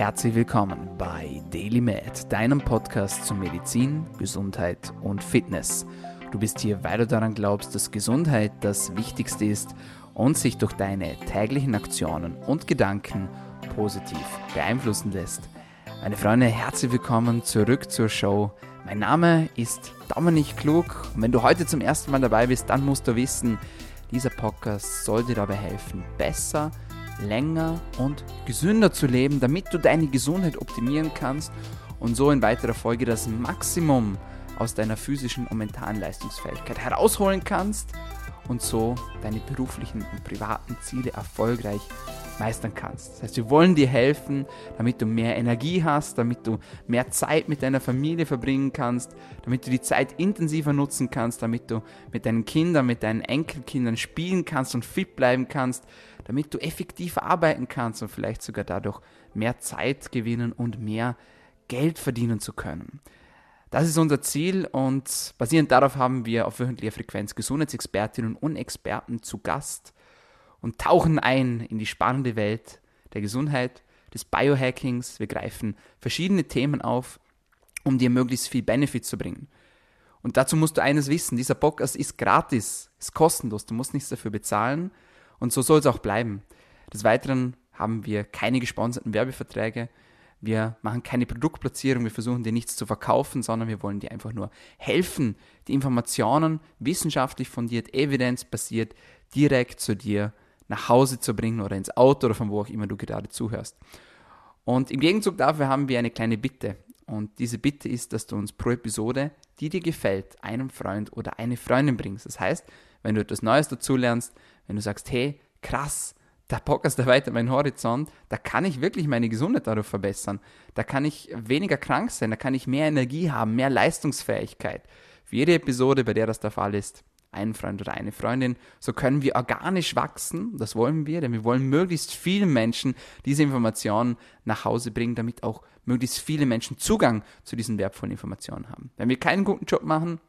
Herzlich willkommen bei Daily Med, deinem Podcast zu Medizin, Gesundheit und Fitness. Du bist hier, weil du daran glaubst, dass Gesundheit das Wichtigste ist und sich durch deine täglichen Aktionen und Gedanken positiv beeinflussen lässt. Meine Freunde, herzlich willkommen zurück zur Show. Mein Name ist Dominik Klug und wenn du heute zum ersten Mal dabei bist, dann musst du wissen, dieser Podcast soll dir dabei helfen, besser zu länger und gesünder zu leben, damit du deine Gesundheit optimieren kannst und so in weiterer Folge das Maximum aus deiner physischen und mentalen Leistungsfähigkeit herausholen kannst und so deine beruflichen und privaten Ziele erfolgreich meistern kannst. Das heißt, wir wollen dir helfen, damit du mehr Energie hast, damit du mehr Zeit mit deiner Familie verbringen kannst, damit du die Zeit intensiver nutzen kannst, damit du mit deinen Kindern, mit deinen Enkelkindern spielen kannst und fit bleiben kannst, damit du effektiver arbeiten kannst und vielleicht sogar dadurch mehr Zeit gewinnen und mehr Geld verdienen zu können. Das ist unser Ziel und basierend darauf haben wir auf wöchentlicher Frequenz Gesundheitsexpertinnen und Experten zu Gast und tauchen ein in die spannende Welt der Gesundheit, des Biohackings. Wir greifen verschiedene Themen auf, um dir möglichst viel Benefit zu bringen. Und dazu musst du eines wissen, dieser Podcast ist gratis, ist kostenlos, du musst nichts dafür bezahlen und so soll es auch bleiben. Des Weiteren haben wir keine gesponserten Werbeverträge, wir machen keine Produktplatzierung, wir versuchen dir nichts zu verkaufen, sondern wir wollen dir einfach nur helfen, die Informationen wissenschaftlich fundiert, evidenzbasiert direkt zu dir nach Hause zu bringen oder ins Auto oder von wo auch immer du gerade zuhörst. Und im Gegenzug dafür haben wir eine kleine Bitte. Und diese Bitte ist, dass du uns pro Episode, die dir gefällt, einem Freund oder eine Freundin bringst. Das heißt, wenn du etwas Neues dazulernst, wenn du sagst, hey, krass, der Podcast erweitert meinen Horizont, da kann ich wirklich meine Gesundheit dadurch verbessern. Da kann ich weniger krank sein, da kann ich mehr Energie haben, mehr Leistungsfähigkeit. Für jede Episode, bei der das der Fall ist, ein Freund oder eine Freundin, so können wir organisch wachsen. Das wollen wir, denn wir wollen möglichst vielen Menschen diese Informationen nach Hause bringen, damit auch möglichst viele Menschen Zugang zu diesen wertvollen Informationen haben. Wenn wir keinen guten Job machen,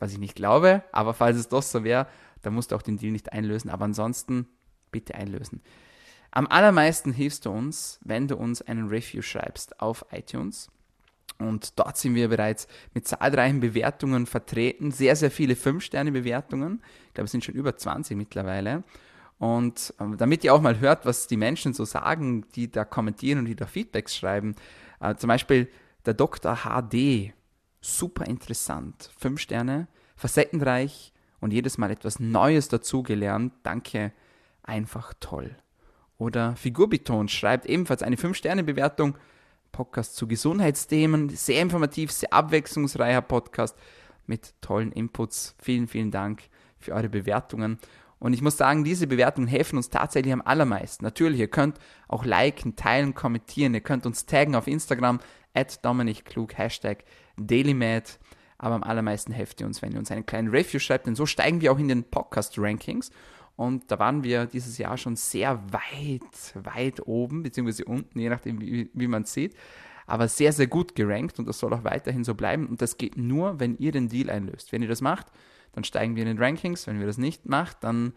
was ich nicht glaube, aber falls es doch so wäre, dann musst du auch den Deal nicht einlösen. Aber ansonsten bitte einlösen. Am allermeisten hilfst du uns, wenn du uns einen Review schreibst auf iTunes. Und dort sind wir bereits mit zahlreichen Bewertungen vertreten. Sehr, sehr viele 5-Sterne-Bewertungen. Ich glaube, es sind schon über 20 mittlerweile. Und ähm, damit ihr auch mal hört, was die Menschen so sagen, die da kommentieren und die da Feedbacks schreiben. Äh, zum Beispiel der Dr. HD. Super interessant. 5 Sterne. Facettenreich und jedes Mal etwas Neues dazugelernt. Danke einfach toll. Oder Figurbeton schreibt ebenfalls eine 5-Sterne-Bewertung. Podcast zu Gesundheitsthemen. Sehr informativ, sehr abwechslungsreicher Podcast mit tollen Inputs. Vielen, vielen Dank für eure Bewertungen. Und ich muss sagen, diese Bewertungen helfen uns tatsächlich am allermeisten. Natürlich, ihr könnt auch liken, teilen, kommentieren. Ihr könnt uns taggen auf Instagram, at Dominik Klug, Hashtag DailyMad. Aber am allermeisten helft ihr uns, wenn ihr uns einen kleinen Review schreibt, denn so steigen wir auch in den Podcast-Rankings. Und da waren wir dieses Jahr schon sehr weit, weit oben, beziehungsweise unten, je nachdem, wie, wie man sieht. Aber sehr, sehr gut gerankt und das soll auch weiterhin so bleiben. Und das geht nur, wenn ihr den Deal einlöst. Wenn ihr das macht, dann steigen wir in den Rankings. Wenn wir das nicht macht, dann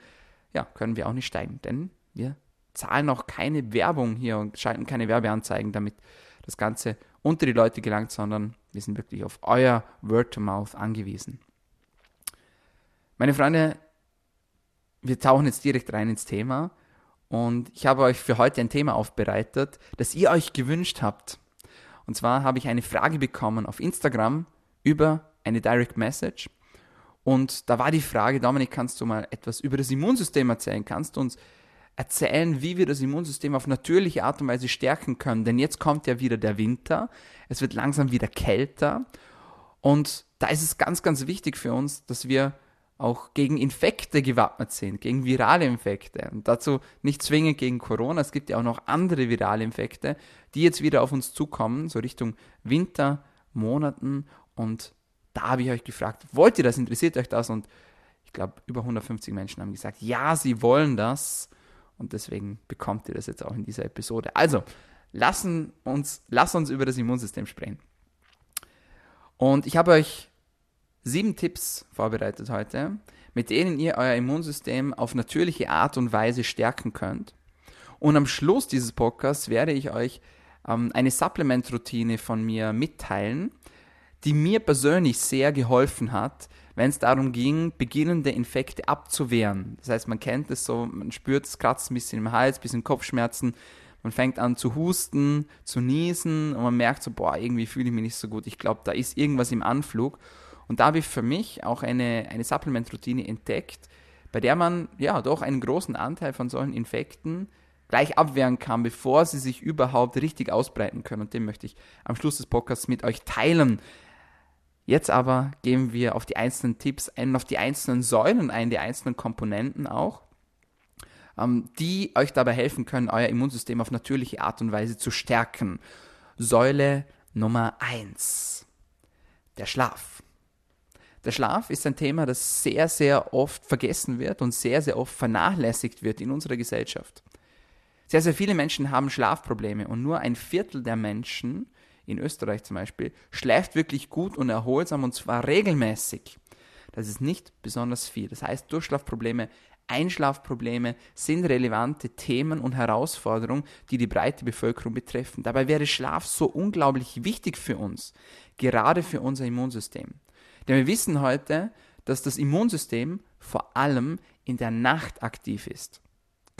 ja, können wir auch nicht steigen. Denn wir zahlen auch keine Werbung hier und schalten keine Werbeanzeigen, damit das Ganze unter die Leute gelangt, sondern wir sind wirklich auf euer Word-to-Mouth angewiesen. Meine Freunde, wir tauchen jetzt direkt rein ins Thema und ich habe euch für heute ein Thema aufbereitet, das ihr euch gewünscht habt. Und zwar habe ich eine Frage bekommen auf Instagram über eine Direct Message. Und da war die Frage, Dominik, kannst du mal etwas über das Immunsystem erzählen? Kannst du uns erzählen, wie wir das Immunsystem auf natürliche Art und Weise stärken können? Denn jetzt kommt ja wieder der Winter, es wird langsam wieder kälter. Und da ist es ganz, ganz wichtig für uns, dass wir auch gegen Infekte gewappnet sind, gegen virale Infekte. Und dazu nicht zwingend gegen Corona, es gibt ja auch noch andere virale Infekte, die jetzt wieder auf uns zukommen, so Richtung Wintermonaten. Und da habe ich euch gefragt, wollt ihr das, interessiert euch das? Und ich glaube, über 150 Menschen haben gesagt, ja, sie wollen das. Und deswegen bekommt ihr das jetzt auch in dieser Episode. Also, lassen uns, lass uns über das Immunsystem sprechen. Und ich habe euch sieben Tipps vorbereitet heute, mit denen ihr euer Immunsystem auf natürliche Art und Weise stärken könnt. Und am Schluss dieses Podcasts werde ich euch ähm, eine Supplement-Routine von mir mitteilen, die mir persönlich sehr geholfen hat, wenn es darum ging, beginnende Infekte abzuwehren. Das heißt, man kennt es so, man spürt es, kratzt ein bisschen im Hals, ein bisschen Kopfschmerzen, man fängt an zu husten, zu niesen und man merkt so, boah, irgendwie fühle ich mich nicht so gut. Ich glaube, da ist irgendwas im Anflug. Und da habe ich für mich auch eine, eine Supplement-Routine entdeckt, bei der man ja doch einen großen Anteil von solchen Infekten gleich abwehren kann, bevor sie sich überhaupt richtig ausbreiten können. Und den möchte ich am Schluss des Podcasts mit euch teilen. Jetzt aber gehen wir auf die einzelnen Tipps ein, auf die einzelnen Säulen ein, die einzelnen Komponenten auch, ähm, die euch dabei helfen können, euer Immunsystem auf natürliche Art und Weise zu stärken. Säule Nummer 1. Der Schlaf. Der Schlaf ist ein Thema, das sehr, sehr oft vergessen wird und sehr, sehr oft vernachlässigt wird in unserer Gesellschaft. Sehr, sehr viele Menschen haben Schlafprobleme und nur ein Viertel der Menschen, in Österreich zum Beispiel, schläft wirklich gut und erholsam und zwar regelmäßig. Das ist nicht besonders viel. Das heißt, Durchschlafprobleme, Einschlafprobleme sind relevante Themen und Herausforderungen, die die breite Bevölkerung betreffen. Dabei wäre Schlaf so unglaublich wichtig für uns, gerade für unser Immunsystem. Denn wir wissen heute, dass das Immunsystem vor allem in der Nacht aktiv ist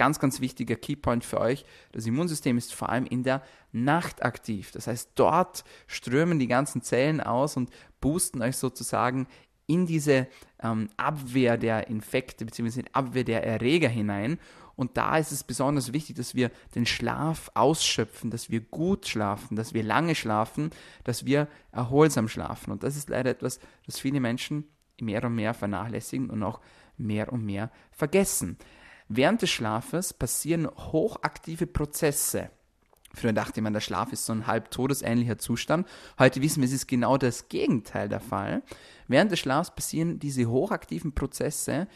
ganz, ganz wichtiger Keypoint für euch. Das Immunsystem ist vor allem in der Nacht aktiv. Das heißt, dort strömen die ganzen Zellen aus und boosten euch sozusagen in diese ähm, Abwehr der Infekte bzw. Abwehr der Erreger hinein. Und da ist es besonders wichtig, dass wir den Schlaf ausschöpfen, dass wir gut schlafen, dass wir lange schlafen, dass wir erholsam schlafen. Und das ist leider etwas, das viele Menschen mehr und mehr vernachlässigen und auch mehr und mehr vergessen. Während des Schlafes passieren hochaktive Prozesse. Früher dachte man, der Schlaf ist so ein halb todesähnlicher Zustand. Heute wissen wir, es ist genau das Gegenteil der Fall. Während des Schlafs passieren diese hochaktiven Prozesse,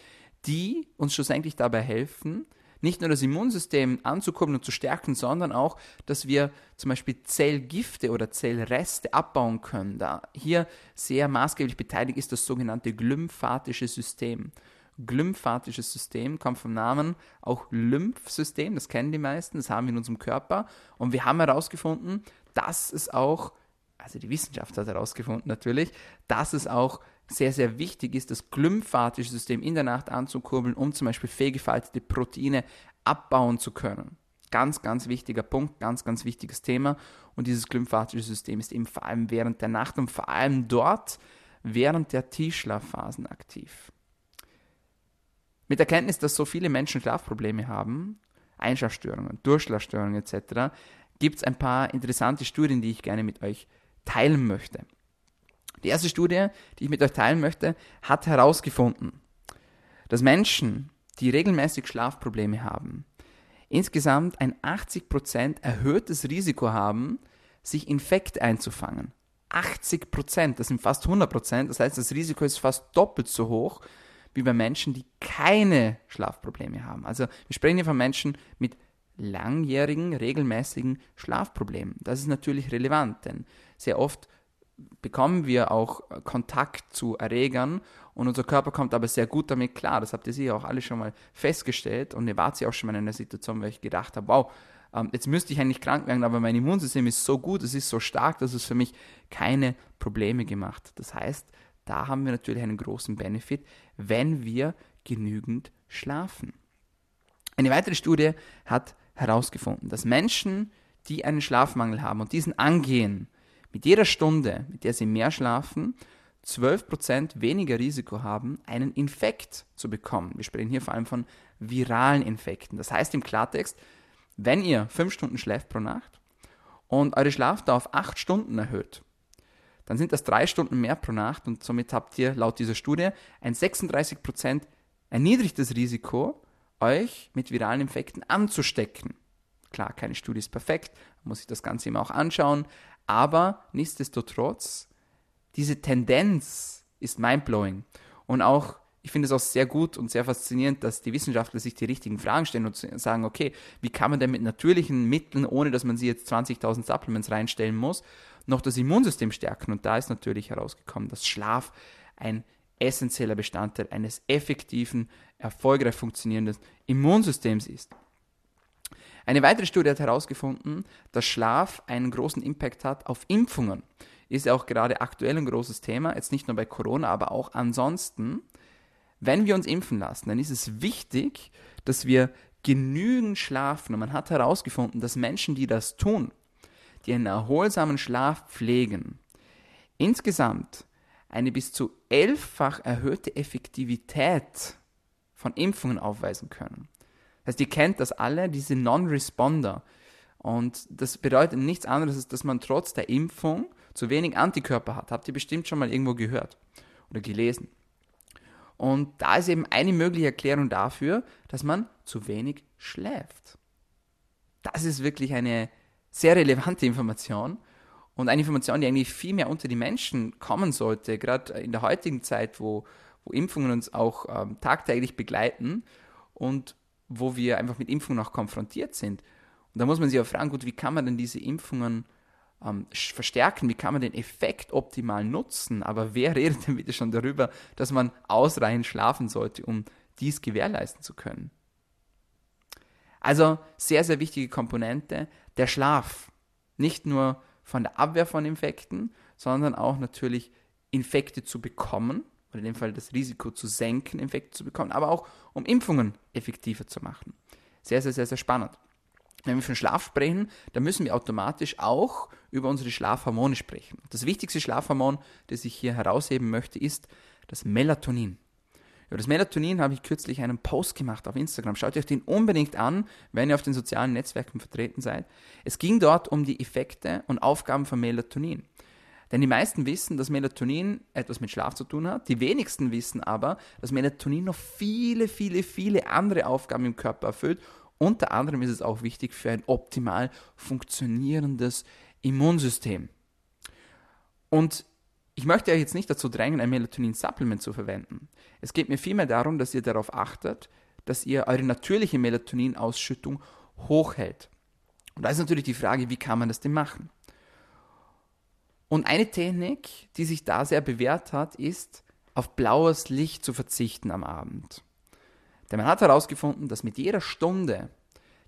die uns schlussendlich dabei helfen, nicht nur das Immunsystem anzukurbeln und zu stärken, sondern auch, dass wir zum Beispiel Zellgifte oder Zellreste abbauen können. Da hier sehr maßgeblich beteiligt ist das sogenannte glymphatische System. Glymphatisches System kommt vom Namen auch Lymphsystem, das kennen die meisten, das haben wir in unserem Körper. Und wir haben herausgefunden, dass es auch, also die Wissenschaft hat herausgefunden natürlich, dass es auch sehr, sehr wichtig ist, das glymphatische System in der Nacht anzukurbeln, um zum Beispiel fehlgefaltete Proteine abbauen zu können. Ganz, ganz wichtiger Punkt, ganz, ganz wichtiges Thema. Und dieses glymphatische System ist eben vor allem während der Nacht und vor allem dort während der Tiefschlafphasen aktiv. Mit der Kenntnis, dass so viele Menschen Schlafprobleme haben, Einschlafstörungen, Durchschlafstörungen etc., gibt es ein paar interessante Studien, die ich gerne mit euch teilen möchte. Die erste Studie, die ich mit euch teilen möchte, hat herausgefunden, dass Menschen, die regelmäßig Schlafprobleme haben, insgesamt ein 80% erhöhtes Risiko haben, sich Infekte einzufangen. 80%, das sind fast 100%, das heißt, das Risiko ist fast doppelt so hoch wie bei Menschen, die keine Schlafprobleme haben. Also wir sprechen hier von Menschen mit langjährigen, regelmäßigen Schlafproblemen. Das ist natürlich relevant, denn sehr oft bekommen wir auch Kontakt zu Erregern und unser Körper kommt aber sehr gut damit klar. Das habt ihr sicher auch alle schon mal festgestellt und ihr wart ja auch schon mal in einer Situation, wo ich gedacht habe, wow, ähm, jetzt müsste ich eigentlich krank werden, aber mein Immunsystem ist so gut, es ist so stark, dass es für mich keine Probleme gemacht. Das heißt, da haben wir natürlich einen großen Benefit, wenn wir genügend schlafen. Eine weitere Studie hat herausgefunden, dass Menschen, die einen Schlafmangel haben und diesen angehen, mit jeder Stunde, mit der sie mehr schlafen, 12% weniger Risiko haben, einen Infekt zu bekommen. Wir sprechen hier vor allem von viralen Infekten. Das heißt im Klartext, wenn ihr 5 Stunden schläft pro Nacht und eure Schlafdauer auf 8 Stunden erhöht, dann sind das drei Stunden mehr pro Nacht und somit habt ihr laut dieser Studie ein 36% erniedrigtes Risiko, euch mit viralen Infekten anzustecken. Klar, keine Studie ist perfekt, muss sich das Ganze immer auch anschauen, aber nichtsdestotrotz, diese Tendenz ist mindblowing. Und auch, ich finde es auch sehr gut und sehr faszinierend, dass die Wissenschaftler sich die richtigen Fragen stellen und sagen, okay, wie kann man denn mit natürlichen Mitteln, ohne dass man sie jetzt 20.000 Supplements reinstellen muss, noch das Immunsystem stärken. Und da ist natürlich herausgekommen, dass Schlaf ein essentieller Bestandteil eines effektiven, erfolgreich funktionierenden Immunsystems ist. Eine weitere Studie hat herausgefunden, dass Schlaf einen großen Impact hat auf Impfungen. Ist ja auch gerade aktuell ein großes Thema, jetzt nicht nur bei Corona, aber auch ansonsten. Wenn wir uns impfen lassen, dann ist es wichtig, dass wir genügend schlafen. Und man hat herausgefunden, dass Menschen, die das tun, die einen erholsamen Schlaf pflegen, insgesamt eine bis zu elffach erhöhte Effektivität von Impfungen aufweisen können. Das heißt, ihr kennt das alle, diese Non-Responder. Und das bedeutet nichts anderes, als dass man trotz der Impfung zu wenig Antikörper hat. Habt ihr bestimmt schon mal irgendwo gehört oder gelesen. Und da ist eben eine mögliche Erklärung dafür, dass man zu wenig schläft. Das ist wirklich eine sehr relevante Information und eine Information, die eigentlich viel mehr unter die Menschen kommen sollte, gerade in der heutigen Zeit, wo, wo Impfungen uns auch ähm, tagtäglich begleiten und wo wir einfach mit Impfungen auch konfrontiert sind. Und da muss man sich auch fragen, gut, wie kann man denn diese Impfungen ähm, verstärken, wie kann man den Effekt optimal nutzen, aber wer redet denn bitte schon darüber, dass man ausreichend schlafen sollte, um dies gewährleisten zu können? Also sehr, sehr wichtige Komponente, der Schlaf. Nicht nur von der Abwehr von Infekten, sondern auch natürlich Infekte zu bekommen, oder in dem Fall das Risiko zu senken, Infekte zu bekommen, aber auch um Impfungen effektiver zu machen. Sehr, sehr, sehr, sehr spannend. Wenn wir von Schlaf sprechen, dann müssen wir automatisch auch über unsere Schlafhormone sprechen. Das wichtigste Schlafhormon, das ich hier herausheben möchte, ist das Melatonin. Über das Melatonin habe ich kürzlich einen Post gemacht auf Instagram. Schaut euch den unbedingt an, wenn ihr auf den sozialen Netzwerken vertreten seid. Es ging dort um die Effekte und Aufgaben von Melatonin. Denn die meisten wissen, dass Melatonin etwas mit Schlaf zu tun hat. Die wenigsten wissen aber, dass Melatonin noch viele, viele, viele andere Aufgaben im Körper erfüllt unter anderem ist es auch wichtig für ein optimal funktionierendes Immunsystem. Und ich möchte euch jetzt nicht dazu drängen, ein Melatonin-Supplement zu verwenden. Es geht mir vielmehr darum, dass ihr darauf achtet, dass ihr eure natürliche Melatonin-Ausschüttung hochhält. Und da ist natürlich die Frage, wie kann man das denn machen? Und eine Technik, die sich da sehr bewährt hat, ist, auf blaues Licht zu verzichten am Abend. Denn man hat herausgefunden, dass mit jeder Stunde,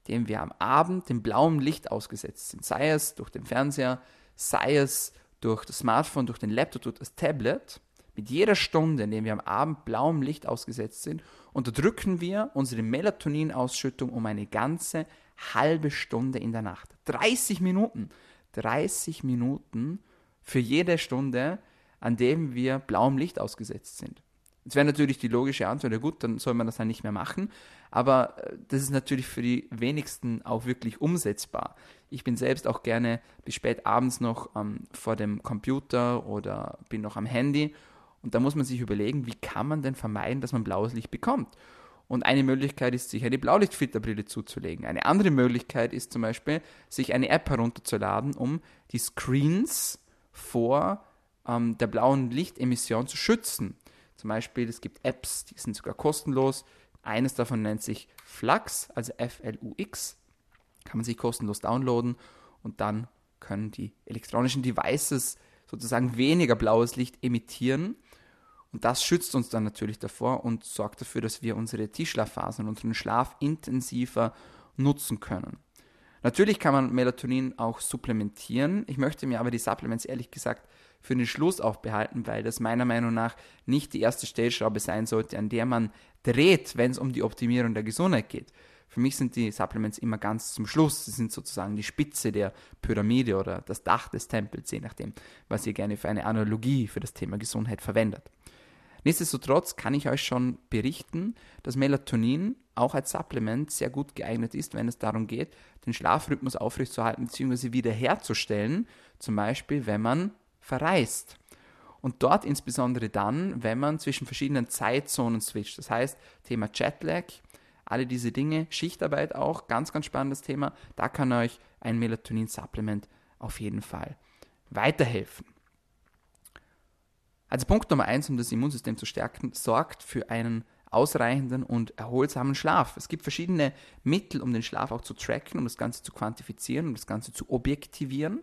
dem wir am Abend dem blauen Licht ausgesetzt sind, sei es durch den Fernseher, sei es durch das Smartphone, durch den Laptop, durch das Tablet, mit jeder Stunde, in der wir am Abend blauem Licht ausgesetzt sind, unterdrücken wir unsere Melatoninausschüttung um eine ganze halbe Stunde in der Nacht. 30 Minuten. 30 Minuten für jede Stunde, an dem wir blauem Licht ausgesetzt sind. Jetzt wäre natürlich die logische Antwort, ja gut, dann soll man das dann nicht mehr machen. Aber äh, das ist natürlich für die wenigsten auch wirklich umsetzbar. Ich bin selbst auch gerne bis spät abends noch ähm, vor dem Computer oder bin noch am Handy. Und da muss man sich überlegen, wie kann man denn vermeiden, dass man blaues Licht bekommt. Und eine Möglichkeit ist, sich eine Blaulichtfilterbrille zuzulegen. Eine andere Möglichkeit ist zum Beispiel, sich eine App herunterzuladen, um die Screens vor ähm, der blauen Lichtemission zu schützen. Zum Beispiel, es gibt Apps, die sind sogar kostenlos. Eines davon nennt sich Flux, also F-L-U-X. Kann man sich kostenlos downloaden und dann können die elektronischen Devices sozusagen weniger blaues Licht emittieren. Und das schützt uns dann natürlich davor und sorgt dafür, dass wir unsere Tiefschlafphasen und unseren Schlaf intensiver nutzen können. Natürlich kann man Melatonin auch supplementieren. Ich möchte mir aber die Supplements ehrlich gesagt für den Schluss aufbehalten, weil das meiner Meinung nach nicht die erste Stellschraube sein sollte, an der man dreht, wenn es um die Optimierung der Gesundheit geht. Für mich sind die Supplements immer ganz zum Schluss. Sie sind sozusagen die Spitze der Pyramide oder das Dach des Tempels, je nachdem, was ihr gerne für eine Analogie für das Thema Gesundheit verwendet. Nichtsdestotrotz kann ich euch schon berichten, dass Melatonin auch als Supplement sehr gut geeignet ist, wenn es darum geht, den Schlafrhythmus aufrechtzuerhalten bzw. wiederherzustellen. Zum Beispiel, wenn man verreist. Und dort insbesondere dann, wenn man zwischen verschiedenen Zeitzonen switcht. Das heißt, Thema Jetlag, alle diese Dinge, Schichtarbeit auch, ganz, ganz spannendes Thema. Da kann euch ein Melatonin-Supplement auf jeden Fall weiterhelfen. Also Punkt Nummer eins, um das Immunsystem zu stärken, sorgt für einen ausreichenden und erholsamen Schlaf. Es gibt verschiedene Mittel, um den Schlaf auch zu tracken, um das Ganze zu quantifizieren, um das Ganze zu objektivieren.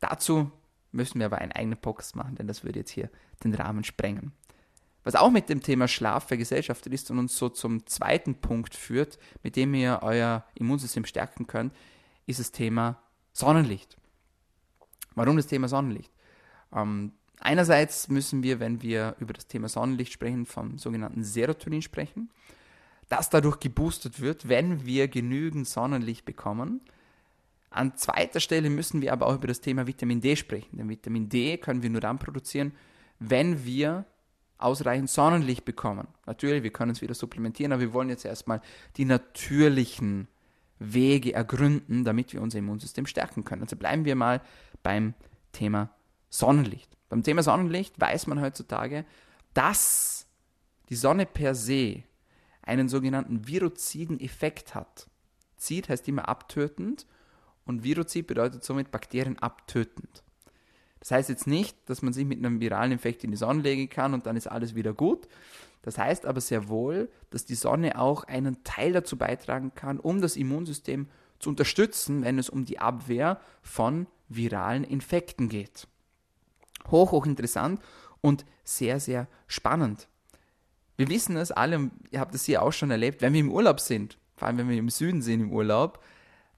Dazu müssen wir aber einen eigenen Podcast machen, denn das würde jetzt hier den Rahmen sprengen. was auch mit dem Thema Schlaf vergesellschaftet ist und uns so zum zweiten Punkt führt, mit dem ihr euer Immunsystem stärken könnt, ist das Thema Sonnenlicht. Warum das Thema Sonnenlicht? Ähm, einerseits müssen wir, wenn wir über das Thema Sonnenlicht sprechen, vom sogenannten Serotonin sprechen, das dadurch geboostet wird, wenn wir genügend Sonnenlicht bekommen. An zweiter Stelle müssen wir aber auch über das Thema Vitamin D sprechen. Denn Vitamin D können wir nur dann produzieren, wenn wir ausreichend Sonnenlicht bekommen. Natürlich, wir können es wieder supplementieren, aber wir wollen jetzt erstmal die natürlichen Wege ergründen, damit wir unser Immunsystem stärken können. Also bleiben wir mal beim Thema Sonnenlicht. Beim Thema Sonnenlicht weiß man heutzutage, dass die Sonne per se einen sogenannten viroziden Effekt hat. Zid heißt immer abtötend und Virozid bedeutet somit Bakterien abtötend. Das heißt jetzt nicht, dass man sich mit einem viralen Infekt in die Sonne legen kann und dann ist alles wieder gut. Das heißt aber sehr wohl, dass die Sonne auch einen Teil dazu beitragen kann, um das Immunsystem zu unterstützen, wenn es um die Abwehr von viralen Infekten geht. Hoch, hoch interessant und sehr, sehr spannend. Wir wissen es alle, ihr habt es hier auch schon erlebt, wenn wir im Urlaub sind, vor allem wenn wir im Süden sind im Urlaub,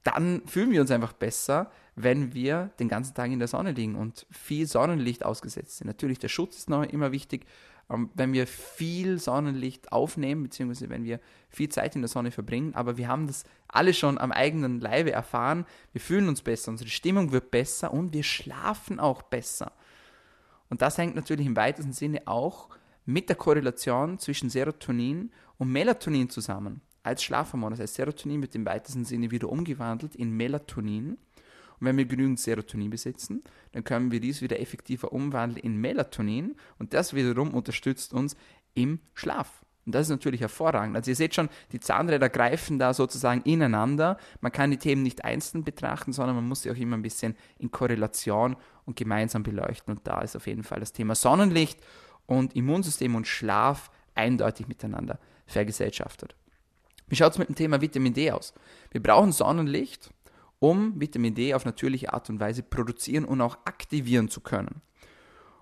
dann fühlen wir uns einfach besser, wenn wir den ganzen Tag in der Sonne liegen und viel Sonnenlicht ausgesetzt sind. Natürlich, der Schutz ist noch immer wichtig. Ähm, wenn wir viel Sonnenlicht aufnehmen, beziehungsweise wenn wir viel Zeit in der Sonne verbringen, aber wir haben das alle schon am eigenen Leibe erfahren. Wir fühlen uns besser, unsere Stimmung wird besser und wir schlafen auch besser. Und das hängt natürlich im weitesten Sinne auch mit der Korrelation zwischen Serotonin und Melatonin zusammen als Schlafhormon. Das heißt, Serotonin wird im weitesten Sinne wieder umgewandelt in Melatonin. Und wenn wir genügend Serotonin besitzen, dann können wir dies wieder effektiver umwandeln in Melatonin und das wiederum unterstützt uns im Schlaf. Und das ist natürlich hervorragend. Also ihr seht schon, die Zahnräder greifen da sozusagen ineinander. Man kann die Themen nicht einzeln betrachten, sondern man muss sie auch immer ein bisschen in Korrelation und gemeinsam beleuchten. Und da ist auf jeden Fall das Thema Sonnenlicht und Immunsystem und Schlaf eindeutig miteinander vergesellschaftet. Wie schaut es mit dem Thema Vitamin D aus? Wir brauchen Sonnenlicht, um Vitamin D auf natürliche Art und Weise produzieren und auch aktivieren zu können.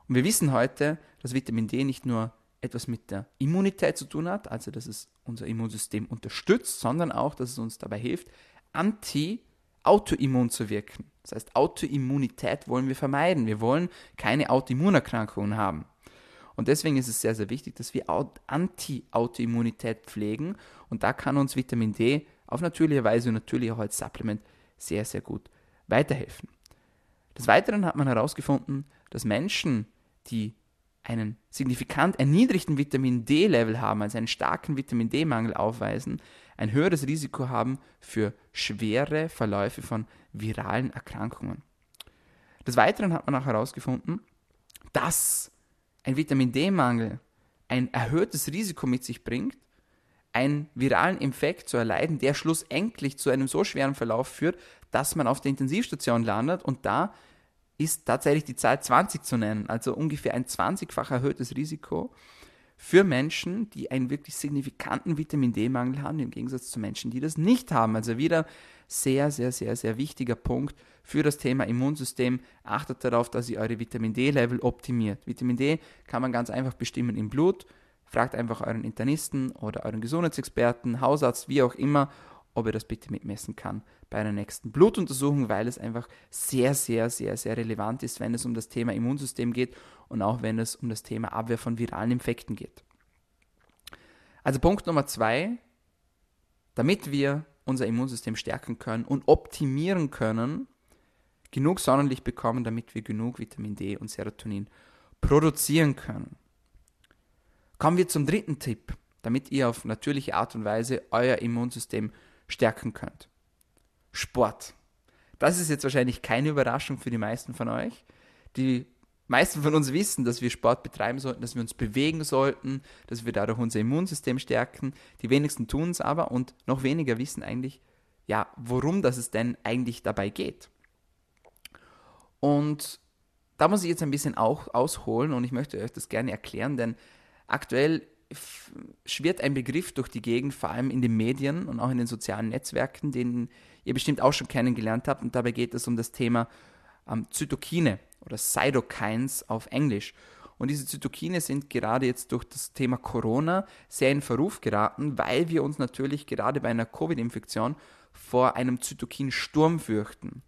Und wir wissen heute, dass Vitamin D nicht nur etwas mit der Immunität zu tun hat, also dass es unser Immunsystem unterstützt, sondern auch, dass es uns dabei hilft, anti-autoimmun zu wirken. Das heißt, Autoimmunität wollen wir vermeiden. Wir wollen keine Autoimmunerkrankungen haben. Und deswegen ist es sehr, sehr wichtig, dass wir Anti-Autoimmunität pflegen. Und da kann uns Vitamin D auf natürliche Weise und natürlich auch als Supplement sehr, sehr gut weiterhelfen. Des Weiteren hat man herausgefunden, dass Menschen, die einen signifikant erniedrigten Vitamin D-Level haben, also einen starken Vitamin D-Mangel aufweisen, ein höheres Risiko haben für schwere Verläufe von viralen Erkrankungen. Des Weiteren hat man auch herausgefunden, dass ein Vitamin D-Mangel ein erhöhtes Risiko mit sich bringt, einen viralen Infekt zu erleiden, der schlussendlich zu einem so schweren Verlauf führt, dass man auf der Intensivstation landet und da ist tatsächlich die Zahl 20 zu nennen, also ungefähr ein 20-fach erhöhtes Risiko für Menschen, die einen wirklich signifikanten Vitamin D-Mangel haben, im Gegensatz zu Menschen, die das nicht haben. Also wieder sehr, sehr, sehr, sehr wichtiger Punkt für das Thema Immunsystem. Achtet darauf, dass ihr eure Vitamin D-Level optimiert. Vitamin D kann man ganz einfach bestimmen im Blut. Fragt einfach euren Internisten oder euren Gesundheitsexperten, Hausarzt, wie auch immer, ob er das bitte mitmessen kann bei einer nächsten Blutuntersuchung, weil es einfach sehr, sehr, sehr, sehr relevant ist, wenn es um das Thema Immunsystem geht und auch wenn es um das Thema Abwehr von viralen Infekten geht. Also Punkt Nummer zwei, damit wir unser Immunsystem stärken können und optimieren können, genug Sonnenlicht bekommen, damit wir genug Vitamin D und Serotonin produzieren können. Kommen wir zum dritten Tipp, damit ihr auf natürliche Art und Weise euer Immunsystem stärken könnt. Sport. Das ist jetzt wahrscheinlich keine Überraschung für die meisten von euch. Die meisten von uns wissen, dass wir Sport betreiben sollten, dass wir uns bewegen sollten, dass wir dadurch unser Immunsystem stärken. Die wenigsten tun es aber und noch weniger wissen eigentlich, ja, worum das es denn eigentlich dabei geht. Und da muss ich jetzt ein bisschen auch ausholen und ich möchte euch das gerne erklären, denn aktuell schwirrt ein Begriff durch die Gegend, vor allem in den Medien und auch in den sozialen Netzwerken, den ihr bestimmt auch schon kennengelernt habt. Und dabei geht es um das Thema ähm, Zytokine oder Cytokines auf Englisch. Und diese Zytokine sind gerade jetzt durch das Thema Corona sehr in Verruf geraten, weil wir uns natürlich gerade bei einer Covid-Infektion vor einem Zytokinsturm fürchten.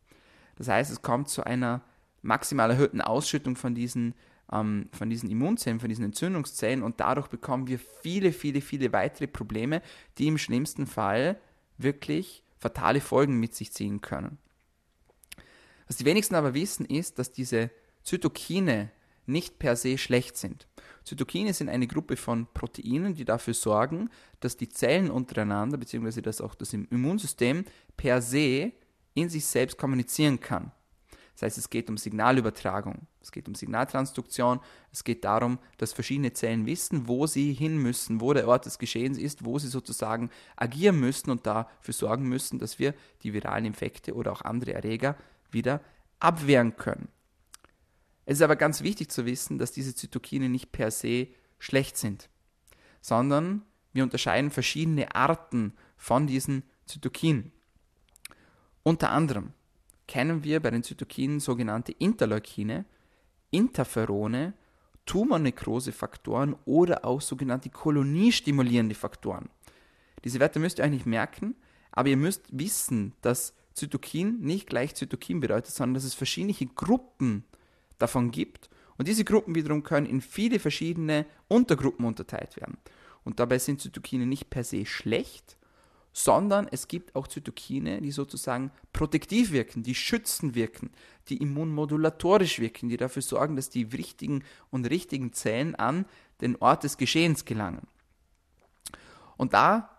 Das heißt, es kommt zu einer maximal erhöhten Ausschüttung von diesen, ähm, von diesen Immunzellen, von diesen Entzündungszellen und dadurch bekommen wir viele, viele, viele weitere Probleme, die im schlimmsten Fall wirklich fatale Folgen mit sich ziehen können. Was die wenigsten aber wissen, ist, dass diese Zytokine nicht per se schlecht sind. Zytokine sind eine Gruppe von Proteinen, die dafür sorgen, dass die Zellen untereinander, beziehungsweise dass auch das Immunsystem per se in sich selbst kommunizieren kann. Das heißt, es geht um Signalübertragung, es geht um Signaltransduktion, es geht darum, dass verschiedene Zellen wissen, wo sie hin müssen, wo der Ort des Geschehens ist, wo sie sozusagen agieren müssen und dafür sorgen müssen, dass wir die viralen Infekte oder auch andere Erreger wieder abwehren können. Es ist aber ganz wichtig zu wissen, dass diese Zytokine nicht per se schlecht sind, sondern wir unterscheiden verschiedene Arten von diesen Zytokinen. Unter anderem kennen wir bei den Zytokinen sogenannte Interleukine, Interferone, Tumornekrosefaktoren oder auch sogenannte koloniestimulierende Faktoren. Diese Werte müsst ihr euch nicht merken, aber ihr müsst wissen, dass Zytokin nicht gleich Zytokin bedeutet, sondern dass es verschiedene Gruppen davon gibt. Und diese Gruppen wiederum können in viele verschiedene Untergruppen unterteilt werden. Und dabei sind Zytokine nicht per se schlecht, sondern es gibt auch Zytokine, die sozusagen protektiv wirken, die schützend wirken, die immunmodulatorisch wirken, die dafür sorgen, dass die wichtigen und richtigen Zellen an den Ort des Geschehens gelangen. Und da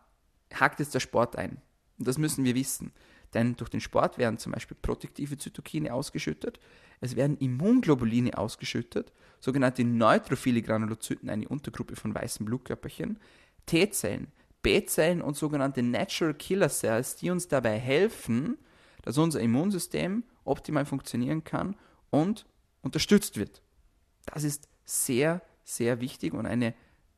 hakt jetzt der Sport ein. Und das müssen wir wissen. Denn durch den Sport werden zum Beispiel protektive Zytokine ausgeschüttet, es werden Immunglobuline ausgeschüttet, sogenannte neutrophile Granulozyten, eine Untergruppe von weißen Blutkörperchen, T-Zellen, B-Zellen und sogenannte Natural Killer Cells, die uns dabei helfen, dass unser Immunsystem optimal funktionieren kann und unterstützt wird. Das ist sehr, sehr wichtig und eine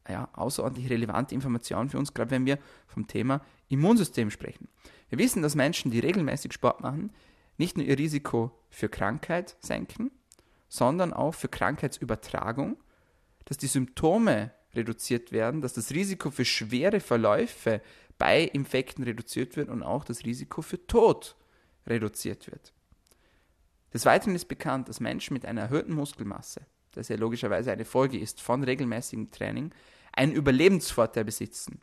ja, außerordentlich relevante Information für uns, gerade wenn wir vom Thema Immunsystem sprechen. Wir wissen, dass Menschen, die regelmäßig Sport machen, nicht nur ihr Risiko für Krankheit senken, sondern auch für Krankheitsübertragung, dass die Symptome reduziert werden, dass das Risiko für schwere Verläufe bei Infekten reduziert wird und auch das Risiko für Tod reduziert wird. Des Weiteren ist bekannt, dass Menschen mit einer erhöhten Muskelmasse, das ja logischerweise eine Folge ist von regelmäßigem Training, einen Überlebensvorteil besitzen.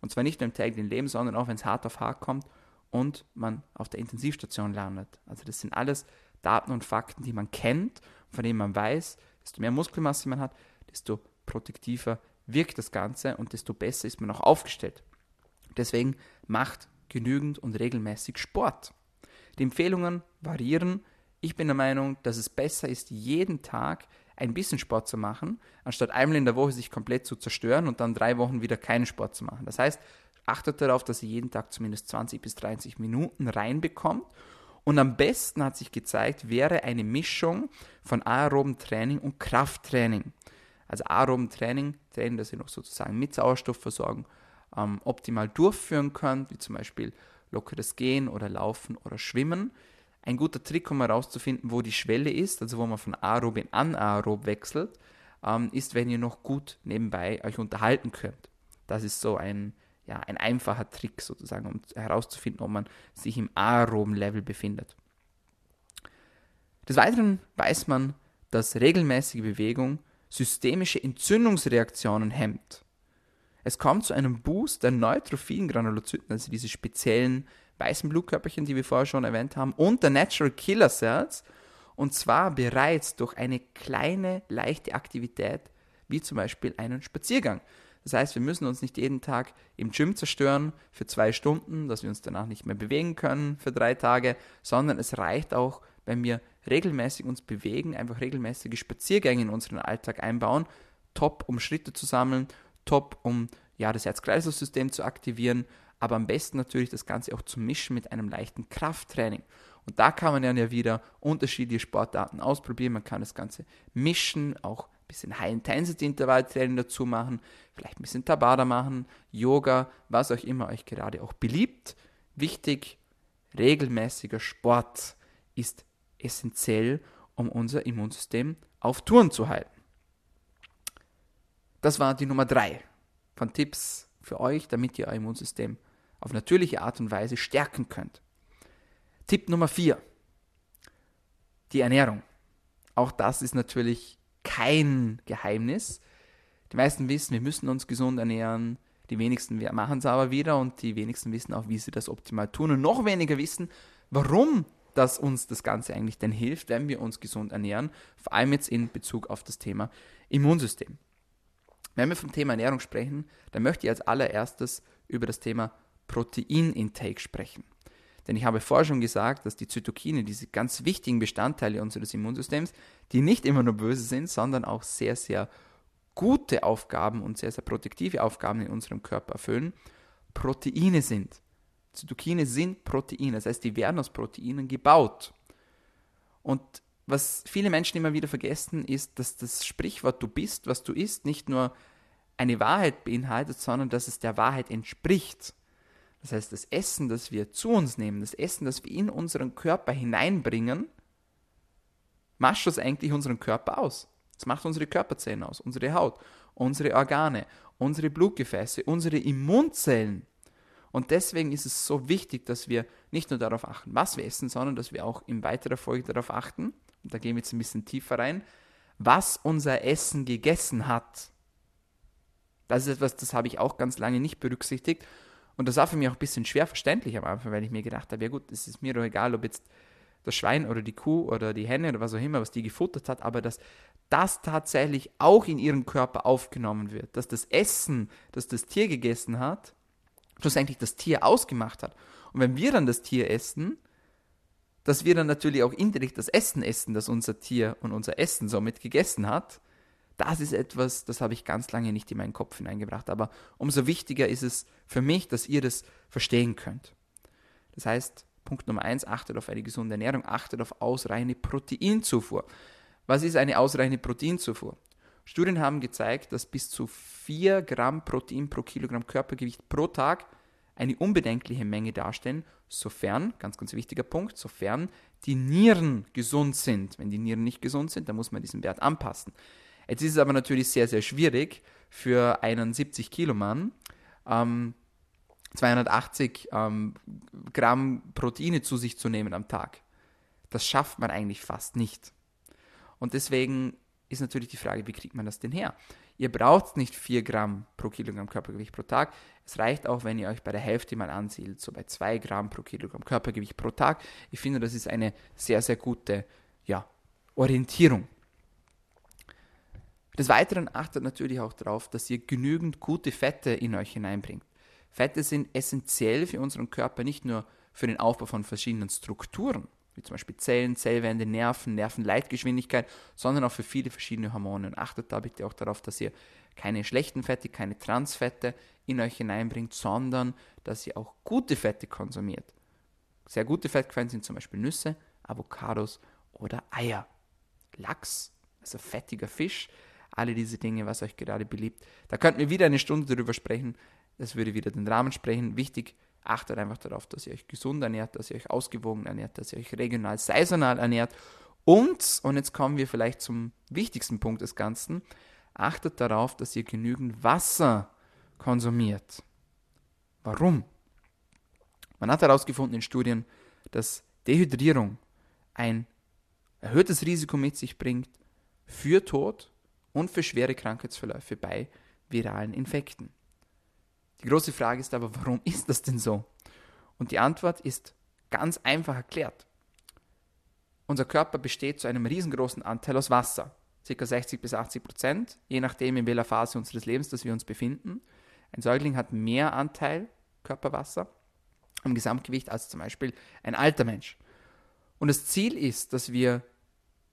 Und zwar nicht nur im täglichen Leben, sondern auch wenn es hart auf hart kommt und man auf der Intensivstation landet. Also das sind alles Daten und Fakten, die man kennt, von denen man weiß, desto mehr Muskelmasse man hat, desto protektiver wirkt das Ganze und desto besser ist man auch aufgestellt. Deswegen macht genügend und regelmäßig Sport. Die Empfehlungen variieren. Ich bin der Meinung, dass es besser ist, jeden Tag ein bisschen Sport zu machen, anstatt einmal in der Woche sich komplett zu zerstören und dann drei Wochen wieder keinen Sport zu machen. Das heißt, achtet darauf, dass ihr jeden Tag zumindest 20 bis 30 Minuten reinbekommt. Und am besten hat sich gezeigt, wäre eine Mischung von aeroben Training und Krafttraining. Also aeroben Training, Training, das ihr noch sozusagen mit Sauerstoffversorgung ähm, optimal durchführen könnt, wie zum Beispiel lockeres Gehen oder Laufen oder Schwimmen. Ein guter Trick, um herauszufinden, wo die Schwelle ist, also wo man von aerob in anaerob wechselt, ähm, ist, wenn ihr noch gut nebenbei euch unterhalten könnt. Das ist so ein, ja, ein einfacher Trick sozusagen, um herauszufinden, ob man sich im aeroben Level befindet. Des Weiteren weiß man, dass regelmäßige Bewegung systemische Entzündungsreaktionen hemmt. Es kommt zu einem Boost der neutrophilen Granulozyten, also diese speziellen weißen Blutkörperchen, die wir vorher schon erwähnt haben, und der Natural Killer Cells, und zwar bereits durch eine kleine, leichte Aktivität, wie zum Beispiel einen Spaziergang. Das heißt, wir müssen uns nicht jeden Tag im Gym zerstören für zwei Stunden, dass wir uns danach nicht mehr bewegen können für drei Tage, sondern es reicht auch, wenn wir regelmäßig uns bewegen, einfach regelmäßige Spaziergänge in unseren Alltag einbauen, top, um Schritte zu sammeln, top, um ja, das Herz-Kreislauf-System zu aktivieren, aber am besten natürlich das Ganze auch zu mischen mit einem leichten Krafttraining. Und da kann man dann ja wieder unterschiedliche Sportarten ausprobieren. Man kann das Ganze mischen, auch ein bisschen High-Intensity-Intervalltraining dazu machen, vielleicht ein bisschen Tabata machen, Yoga, was auch immer euch gerade auch beliebt. Wichtig, regelmäßiger Sport ist essentiell, um unser Immunsystem auf Touren zu halten. Das war die Nummer drei von Tipps für euch, damit ihr euer Immunsystem auf natürliche Art und Weise stärken könnt. Tipp Nummer vier: Die Ernährung. Auch das ist natürlich kein Geheimnis. Die meisten wissen, wir müssen uns gesund ernähren. Die wenigsten machen es aber wieder und die wenigsten wissen auch, wie sie das optimal tun. Und noch weniger wissen, warum das uns das Ganze eigentlich denn hilft, wenn wir uns gesund ernähren. Vor allem jetzt in Bezug auf das Thema Immunsystem. Wenn wir vom Thema Ernährung sprechen, dann möchte ich als allererstes über das Thema Proteinintake sprechen. Denn ich habe vorher schon gesagt, dass die Zytokine, diese ganz wichtigen Bestandteile unseres Immunsystems, die nicht immer nur böse sind, sondern auch sehr, sehr gute Aufgaben und sehr, sehr protektive Aufgaben in unserem Körper erfüllen, Proteine sind. Zytokine sind Proteine, das heißt, die werden aus Proteinen gebaut. Und was viele Menschen immer wieder vergessen, ist, dass das Sprichwort du bist, was du isst, nicht nur eine Wahrheit beinhaltet, sondern dass es der Wahrheit entspricht. Das heißt, das Essen, das wir zu uns nehmen, das Essen, das wir in unseren Körper hineinbringen, macht das eigentlich unseren Körper aus. Das macht unsere Körperzellen aus, unsere Haut, unsere Organe, unsere Blutgefäße, unsere Immunzellen. Und deswegen ist es so wichtig, dass wir nicht nur darauf achten, was wir essen, sondern dass wir auch in weiterer Folge darauf achten, und da gehen wir jetzt ein bisschen tiefer rein, was unser Essen gegessen hat. Das ist etwas, das habe ich auch ganz lange nicht berücksichtigt. Und das war für mich auch ein bisschen schwer verständlich am Anfang, weil ich mir gedacht habe, ja gut, es ist mir doch egal, ob jetzt das Schwein oder die Kuh oder die Henne oder was auch immer, was die gefuttert hat, aber dass das tatsächlich auch in ihren Körper aufgenommen wird, dass das Essen, das das Tier gegessen hat, schlussendlich das Tier ausgemacht hat. Und wenn wir dann das Tier essen, dass wir dann natürlich auch indirekt das Essen essen, das unser Tier und unser Essen somit gegessen hat, das ist etwas, das habe ich ganz lange nicht in meinen Kopf hineingebracht. Aber umso wichtiger ist es für mich, dass ihr das verstehen könnt. Das heißt, Punkt Nummer eins, achtet auf eine gesunde Ernährung, achtet auf ausreichende Proteinzufuhr. Was ist eine ausreichende Proteinzufuhr? Studien haben gezeigt, dass bis zu 4 Gramm Protein pro Kilogramm Körpergewicht pro Tag eine unbedenkliche Menge darstellen, sofern, ganz, ganz wichtiger Punkt, sofern die Nieren gesund sind. Wenn die Nieren nicht gesund sind, dann muss man diesen Wert anpassen. Jetzt ist es aber natürlich sehr, sehr schwierig für einen 70 Kilo Mann, ähm, 280 ähm, Gramm Proteine zu sich zu nehmen am Tag. Das schafft man eigentlich fast nicht. Und deswegen ist natürlich die Frage, wie kriegt man das denn her? Ihr braucht nicht 4 Gramm pro Kilogramm Körpergewicht pro Tag. Es reicht auch, wenn ihr euch bei der Hälfte mal ansiedelt, so bei 2 Gramm pro Kilogramm Körpergewicht pro Tag. Ich finde, das ist eine sehr, sehr gute ja, Orientierung. Des Weiteren achtet natürlich auch darauf, dass ihr genügend gute Fette in euch hineinbringt. Fette sind essentiell für unseren Körper, nicht nur für den Aufbau von verschiedenen Strukturen, wie zum Beispiel Zellen, Zellwände, Nerven, Nervenleitgeschwindigkeit, sondern auch für viele verschiedene Hormone. Und achtet da bitte auch darauf, dass ihr keine schlechten Fette, keine Transfette in euch hineinbringt, sondern dass ihr auch gute Fette konsumiert. Sehr gute Fettquellen sind zum Beispiel Nüsse, Avocados oder Eier. Lachs, also fettiger Fisch, alle diese Dinge, was euch gerade beliebt. Da könnten wir wieder eine Stunde darüber sprechen. Das würde wieder den Rahmen sprechen. Wichtig, achtet einfach darauf, dass ihr euch gesund ernährt, dass ihr euch ausgewogen ernährt, dass ihr euch regional, saisonal ernährt. Und, und jetzt kommen wir vielleicht zum wichtigsten Punkt des Ganzen, achtet darauf, dass ihr genügend Wasser konsumiert. Warum? Man hat herausgefunden in Studien, dass Dehydrierung ein erhöhtes Risiko mit sich bringt für Tod und für schwere Krankheitsverläufe bei viralen Infekten. Die große Frage ist aber, warum ist das denn so? Und die Antwort ist ganz einfach erklärt. Unser Körper besteht zu einem riesengroßen Anteil aus Wasser, ca. 60 bis 80 Prozent, je nachdem in welcher Phase unseres Lebens dass wir uns befinden. Ein Säugling hat mehr Anteil Körperwasser am Gesamtgewicht als zum Beispiel ein alter Mensch. Und das Ziel ist, dass wir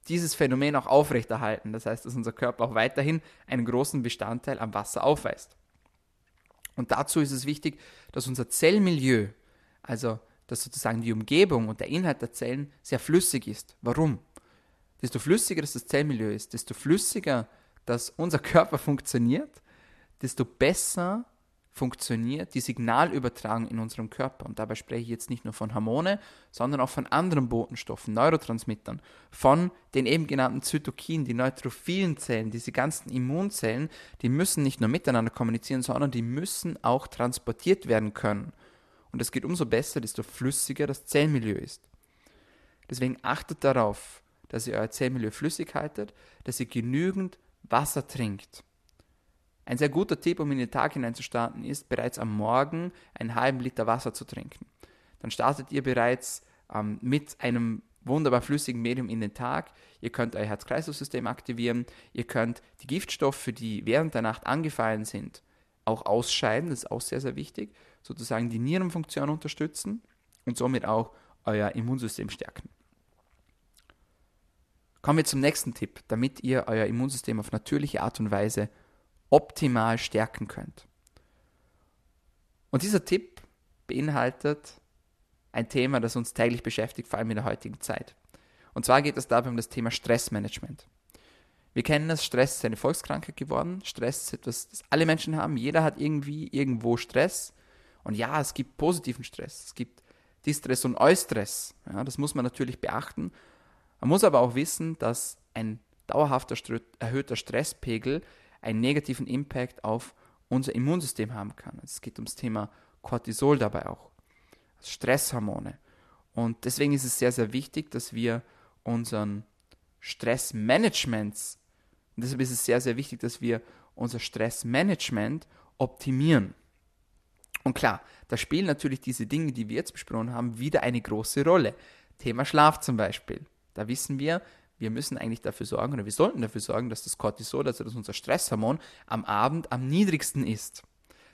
dieses Phänomen auch aufrechterhalten. Das heißt, dass unser Körper auch weiterhin einen großen Bestandteil am Wasser aufweist. Und dazu ist es wichtig, dass unser Zellmilieu, also dass sozusagen die Umgebung und der Inhalt der Zellen sehr flüssig ist. Warum? Desto flüssiger das Zellmilieu ist, desto flüssiger dass unser Körper funktioniert, desto besser funktioniert die Signalübertragung in unserem Körper. Und dabei spreche ich jetzt nicht nur von Hormone, sondern auch von anderen Botenstoffen, Neurotransmittern, von den eben genannten Zytokinen, die neutrophilen Zellen, diese ganzen Immunzellen, die müssen nicht nur miteinander kommunizieren, sondern die müssen auch transportiert werden können. Und es geht umso besser, desto flüssiger das Zellmilieu ist. Deswegen achtet darauf, dass ihr euer Zellmilieu flüssig haltet, dass ihr genügend Wasser trinkt. Ein sehr guter Tipp, um in den Tag hineinzustarten, ist, bereits am Morgen einen halben Liter Wasser zu trinken. Dann startet ihr bereits ähm, mit einem wunderbar flüssigen Medium in den Tag. Ihr könnt euer Herz-Kreislauf-System aktivieren. Ihr könnt die Giftstoffe, die während der Nacht angefallen sind, auch ausscheiden. Das ist auch sehr, sehr wichtig. Sozusagen die Nierenfunktion unterstützen und somit auch euer Immunsystem stärken. Kommen wir zum nächsten Tipp, damit ihr euer Immunsystem auf natürliche Art und Weise optimal stärken könnt. Und dieser Tipp beinhaltet ein Thema, das uns täglich beschäftigt, vor allem in der heutigen Zeit. Und zwar geht es dabei um das Thema Stressmanagement. Wir kennen das, Stress ist eine Volkskrankheit geworden. Stress ist etwas, das alle Menschen haben. Jeder hat irgendwie irgendwo Stress. Und ja, es gibt positiven Stress. Es gibt Distress und Eustress. Ja, das muss man natürlich beachten. Man muss aber auch wissen, dass ein dauerhafter erhöhter Stresspegel einen negativen Impact auf unser Immunsystem haben kann. Es geht ums Thema Cortisol dabei auch, Stresshormone. Und deswegen ist es sehr, sehr wichtig, dass wir unseren Stressmanagement, und deshalb ist es sehr, sehr wichtig, dass wir unser Stressmanagement optimieren. Und klar, da spielen natürlich diese Dinge, die wir jetzt besprochen haben, wieder eine große Rolle. Thema Schlaf zum Beispiel. Da wissen wir, wir müssen eigentlich dafür sorgen, oder wir sollten dafür sorgen, dass das Cortisol, also das unser Stresshormon, am Abend am niedrigsten ist,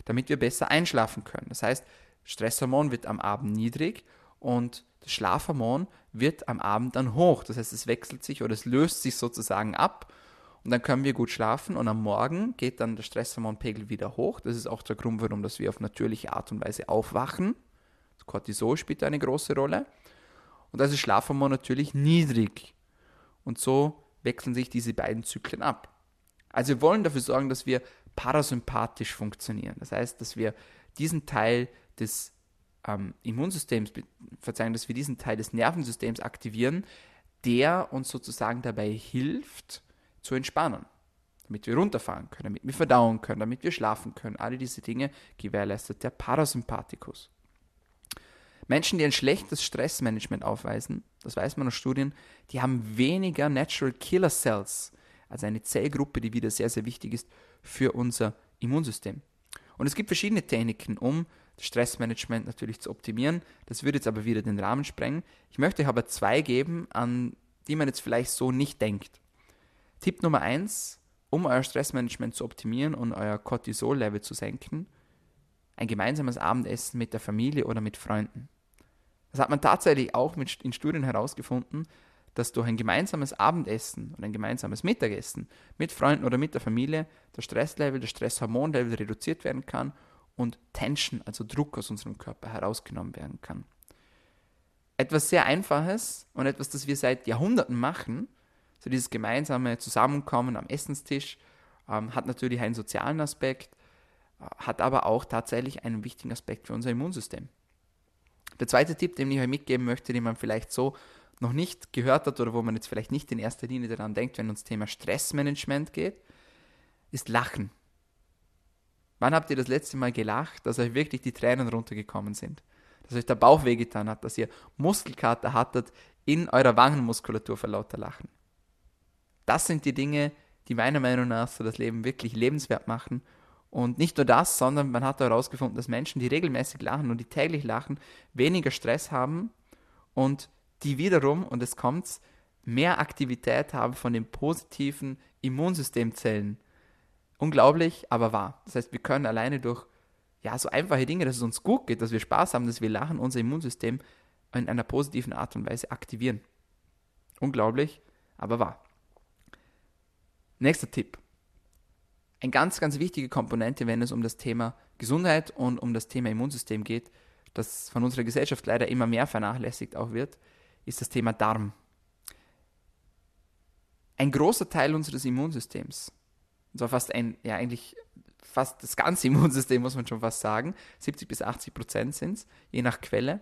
damit wir besser einschlafen können. Das heißt, Stresshormon wird am Abend niedrig und das Schlafhormon wird am Abend dann hoch. Das heißt, es wechselt sich oder es löst sich sozusagen ab und dann können wir gut schlafen und am Morgen geht dann der Stresshormonpegel wieder hoch. Das ist auch der Grund, warum dass wir auf natürliche Art und Weise aufwachen. Das Cortisol spielt eine große Rolle. Und da ist das Schlafhormon natürlich niedrig. Und so wechseln sich diese beiden Zyklen ab. Also wir wollen dafür sorgen, dass wir parasympathisch funktionieren. Das heißt, dass wir diesen Teil des ähm, Immunsystems, verzeihen, dass wir diesen Teil des Nervensystems aktivieren, der uns sozusagen dabei hilft, zu entspannen. Damit wir runterfahren können, damit wir verdauen können, damit wir schlafen können. Alle diese Dinge gewährleistet der Parasympathikus. Menschen, die ein schlechtes Stressmanagement aufweisen, das weiß man aus Studien, die haben weniger Natural Killer Cells, also eine Zellgruppe, die wieder sehr, sehr wichtig ist für unser Immunsystem. Und es gibt verschiedene Techniken, um das Stressmanagement natürlich zu optimieren. Das würde jetzt aber wieder den Rahmen sprengen. Ich möchte euch aber zwei geben, an die man jetzt vielleicht so nicht denkt. Tipp Nummer eins, um euer Stressmanagement zu optimieren und euer Cortisol-Level zu senken, ein gemeinsames Abendessen mit der Familie oder mit Freunden. Das hat man tatsächlich auch mit, in Studien herausgefunden, dass durch ein gemeinsames Abendessen oder ein gemeinsames Mittagessen mit Freunden oder mit der Familie der Stresslevel, der Stresshormonlevel reduziert werden kann und Tension, also Druck aus unserem Körper herausgenommen werden kann. Etwas sehr Einfaches und etwas, das wir seit Jahrhunderten machen, so dieses gemeinsame Zusammenkommen am Essenstisch, ähm, hat natürlich einen sozialen Aspekt, äh, hat aber auch tatsächlich einen wichtigen Aspekt für unser Immunsystem. Der zweite Tipp, den ich euch mitgeben möchte, den man vielleicht so noch nicht gehört hat oder wo man jetzt vielleicht nicht in erster Linie daran denkt, wenn uns Thema Stressmanagement geht, ist Lachen. Wann habt ihr das letzte Mal gelacht, dass euch wirklich die Tränen runtergekommen sind? Dass euch der Bauch wehgetan hat, dass ihr Muskelkater hattet in eurer Wangenmuskulatur vor lauter Lachen? Das sind die Dinge, die meiner Meinung nach so das Leben wirklich lebenswert machen und nicht nur das, sondern man hat herausgefunden, dass Menschen, die regelmäßig lachen und die täglich lachen, weniger Stress haben und die wiederum, und es kommt, mehr Aktivität haben von den positiven Immunsystemzellen. Unglaublich, aber wahr. Das heißt, wir können alleine durch ja, so einfache Dinge, dass es uns gut geht, dass wir Spaß haben, dass wir lachen, unser Immunsystem in einer positiven Art und Weise aktivieren. Unglaublich, aber wahr. Nächster Tipp eine ganz, ganz wichtige Komponente, wenn es um das Thema Gesundheit und um das Thema Immunsystem geht, das von unserer Gesellschaft leider immer mehr vernachlässigt auch wird, ist das Thema Darm. Ein großer Teil unseres Immunsystems, und zwar fast ein, ja eigentlich fast das ganze Immunsystem, muss man schon fast sagen, 70 bis 80 Prozent sind es, je nach Quelle,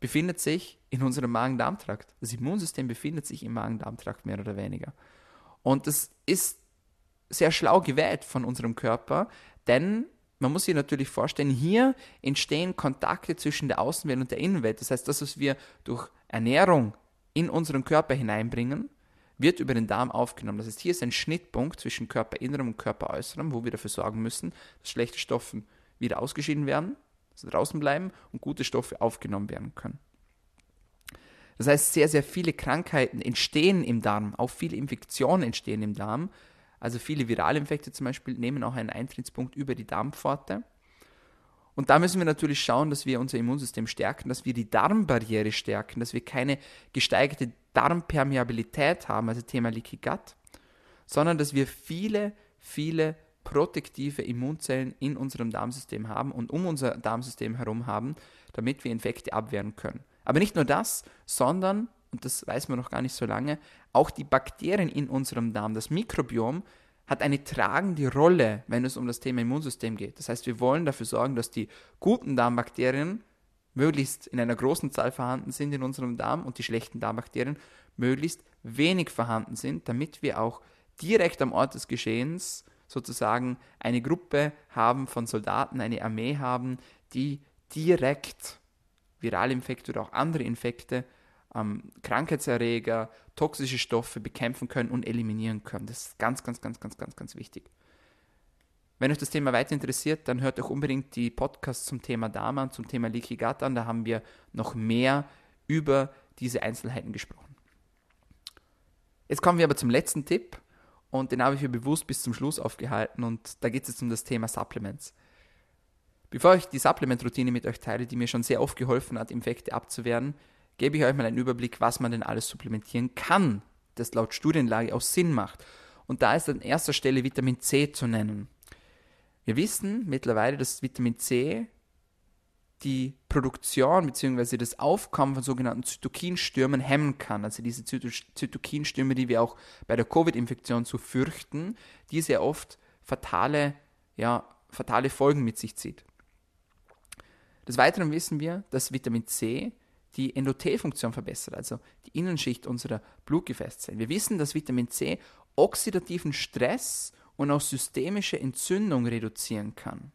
befindet sich in unserem Magen-Darm-Trakt. Das Immunsystem befindet sich im Magen-Darm-Trakt mehr oder weniger. Und das ist sehr schlau gewählt von unserem Körper, denn man muss sich natürlich vorstellen, hier entstehen Kontakte zwischen der Außenwelt und der Innenwelt. Das heißt, das, was wir durch Ernährung in unseren Körper hineinbringen, wird über den Darm aufgenommen. Das heißt, hier ist ein Schnittpunkt zwischen Körperinnerem und Körperäußerem, wo wir dafür sorgen müssen, dass schlechte Stoffe wieder ausgeschieden werden, also draußen bleiben und gute Stoffe aufgenommen werden können. Das heißt, sehr, sehr viele Krankheiten entstehen im Darm, auch viele Infektionen entstehen im Darm. Also viele Viralinfekte zum Beispiel nehmen auch einen Eintrittspunkt über die Darmpforte. Und da müssen wir natürlich schauen, dass wir unser Immunsystem stärken, dass wir die Darmbarriere stärken, dass wir keine gesteigerte Darmpermeabilität haben, also Thema Leaky Gut, sondern dass wir viele, viele protektive Immunzellen in unserem Darmsystem haben und um unser Darmsystem herum haben, damit wir Infekte abwehren können. Aber nicht nur das, sondern, und das weiß man noch gar nicht so lange, auch die Bakterien in unserem Darm, das Mikrobiom, hat eine tragende Rolle, wenn es um das Thema Immunsystem geht. Das heißt, wir wollen dafür sorgen, dass die guten Darmbakterien möglichst in einer großen Zahl vorhanden sind in unserem Darm und die schlechten Darmbakterien möglichst wenig vorhanden sind, damit wir auch direkt am Ort des Geschehens sozusagen eine Gruppe haben von Soldaten, eine Armee haben, die direkt Viralinfekte oder auch andere Infekte, ähm, Krankheitserreger, toxische Stoffe bekämpfen können und eliminieren können. Das ist ganz, ganz, ganz, ganz, ganz, ganz wichtig. Wenn euch das Thema weiter interessiert, dann hört euch unbedingt die Podcasts zum Thema Darm an, zum Thema Leaky Gut an. Da haben wir noch mehr über diese Einzelheiten gesprochen. Jetzt kommen wir aber zum letzten Tipp und den habe ich mir bewusst bis zum Schluss aufgehalten und da geht es jetzt um das Thema Supplements. Bevor ich die Supplement-Routine mit euch teile, die mir schon sehr oft geholfen hat, Infekte abzuwehren, gebe ich euch mal einen Überblick, was man denn alles supplementieren kann, das laut Studienlage auch Sinn macht. Und da ist an erster Stelle Vitamin C zu nennen. Wir wissen mittlerweile, dass Vitamin C die Produktion bzw. das Aufkommen von sogenannten Zytokinstürmen hemmen kann. Also diese Zytokinstürme, die wir auch bei der Covid-Infektion so fürchten, die sehr oft fatale, ja, fatale Folgen mit sich zieht. Des Weiteren wissen wir, dass Vitamin C die Endothelfunktion verbessert, also die Innenschicht unserer Blutgefäßzellen. Wir wissen, dass Vitamin C oxidativen Stress und auch systemische Entzündung reduzieren kann.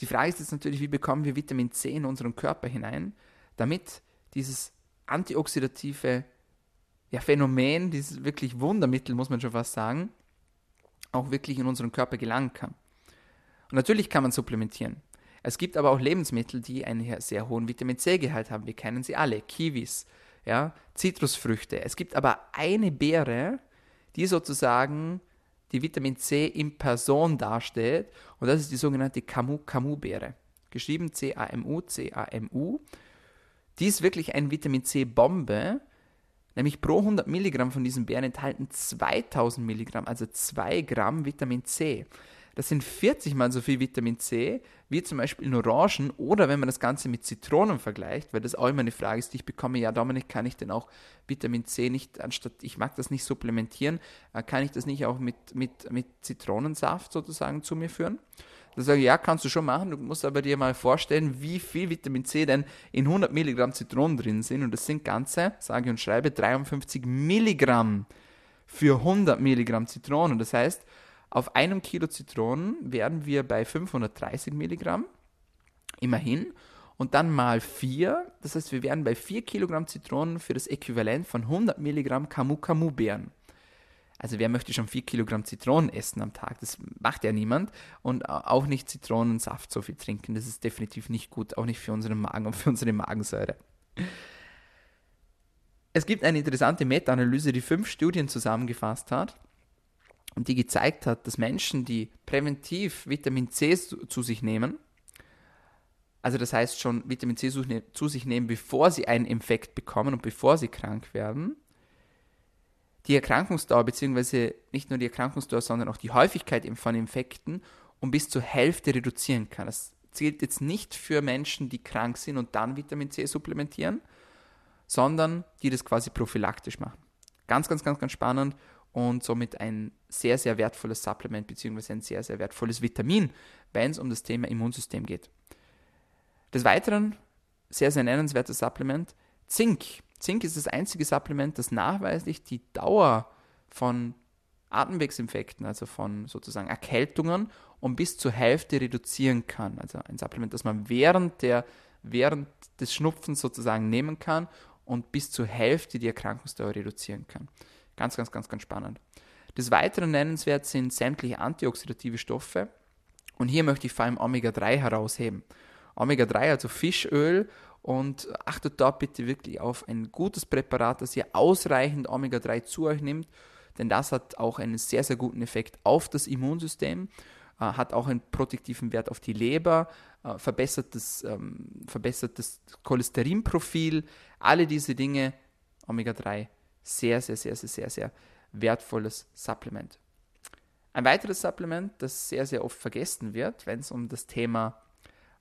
Die Frage ist jetzt natürlich, wie bekommen wir Vitamin C in unseren Körper hinein, damit dieses antioxidative ja, Phänomen, dieses wirklich Wundermittel, muss man schon fast sagen, auch wirklich in unseren Körper gelangen kann. Und natürlich kann man supplementieren. Es gibt aber auch Lebensmittel, die einen sehr hohen Vitamin C-Gehalt haben. Wir kennen sie alle. Kiwis, ja, Zitrusfrüchte. Es gibt aber eine Beere, die sozusagen die Vitamin C in Person darstellt. Und das ist die sogenannte Camu-Camu-Beere. Geschrieben C-A-M-U, C-A-M-U. Die ist wirklich ein Vitamin C-Bombe. Nämlich pro 100 Milligramm von diesen Beeren enthalten 2000 Milligramm, also 2 Gramm Vitamin C. Das sind 40 mal so viel Vitamin C wie zum Beispiel in Orangen oder wenn man das Ganze mit Zitronen vergleicht, weil das auch immer eine Frage ist, die ich bekomme, ja Dominik, kann ich denn auch Vitamin C nicht, anstatt, ich mag das nicht supplementieren, äh, kann ich das nicht auch mit, mit, mit Zitronensaft sozusagen zu mir führen? Da sage ich, ja, kannst du schon machen, du musst aber dir mal vorstellen, wie viel Vitamin C denn in 100 Milligramm Zitronen drin sind und das sind ganze, sage und schreibe, 53 Milligramm für 100 Milligramm Zitronen. Das heißt, auf einem Kilo Zitronen wären wir bei 530 Milligramm, immerhin. Und dann mal 4, das heißt, wir wären bei 4 Kilogramm Zitronen für das Äquivalent von 100 Milligramm Camu-Camu-Beeren. Also wer möchte schon 4 Kilogramm Zitronen essen am Tag? Das macht ja niemand. Und auch nicht Zitronensaft so viel trinken. Das ist definitiv nicht gut, auch nicht für unseren Magen und für unsere Magensäure. Es gibt eine interessante Meta-Analyse, die fünf Studien zusammengefasst hat und die gezeigt hat, dass Menschen, die präventiv Vitamin C zu sich nehmen, also das heißt schon Vitamin C zu sich nehmen, bevor sie einen Infekt bekommen und bevor sie krank werden, die Erkrankungsdauer, beziehungsweise nicht nur die Erkrankungsdauer, sondern auch die Häufigkeit von Infekten um bis zur Hälfte reduzieren kann. Das zählt jetzt nicht für Menschen, die krank sind und dann Vitamin C supplementieren, sondern die das quasi prophylaktisch machen. Ganz, ganz, ganz, ganz spannend und somit ein sehr, sehr wertvolles Supplement bzw. ein sehr, sehr wertvolles Vitamin, wenn es um das Thema Immunsystem geht. Des Weiteren, sehr, sehr nennenswertes Supplement, Zink. Zink ist das einzige Supplement, das nachweislich die Dauer von Atemwegsinfekten, also von sozusagen Erkältungen, um bis zur Hälfte reduzieren kann. Also ein Supplement, das man während, der, während des Schnupfens sozusagen nehmen kann und bis zur Hälfte die Erkrankungsdauer reduzieren kann. Ganz, ganz, ganz, ganz spannend. Des Weiteren nennenswert sind sämtliche antioxidative Stoffe. Und hier möchte ich vor allem Omega-3 herausheben. Omega-3, also Fischöl, und achtet da bitte wirklich auf ein gutes Präparat, das ihr ausreichend Omega-3 zu euch nimmt, denn das hat auch einen sehr, sehr guten Effekt auf das Immunsystem, äh, hat auch einen protektiven Wert auf die Leber, äh, verbessert, das, ähm, verbessert das Cholesterinprofil, alle diese Dinge, Omega-3, sehr, sehr, sehr, sehr, sehr, sehr wertvolles Supplement. Ein weiteres Supplement, das sehr, sehr oft vergessen wird, wenn es um das Thema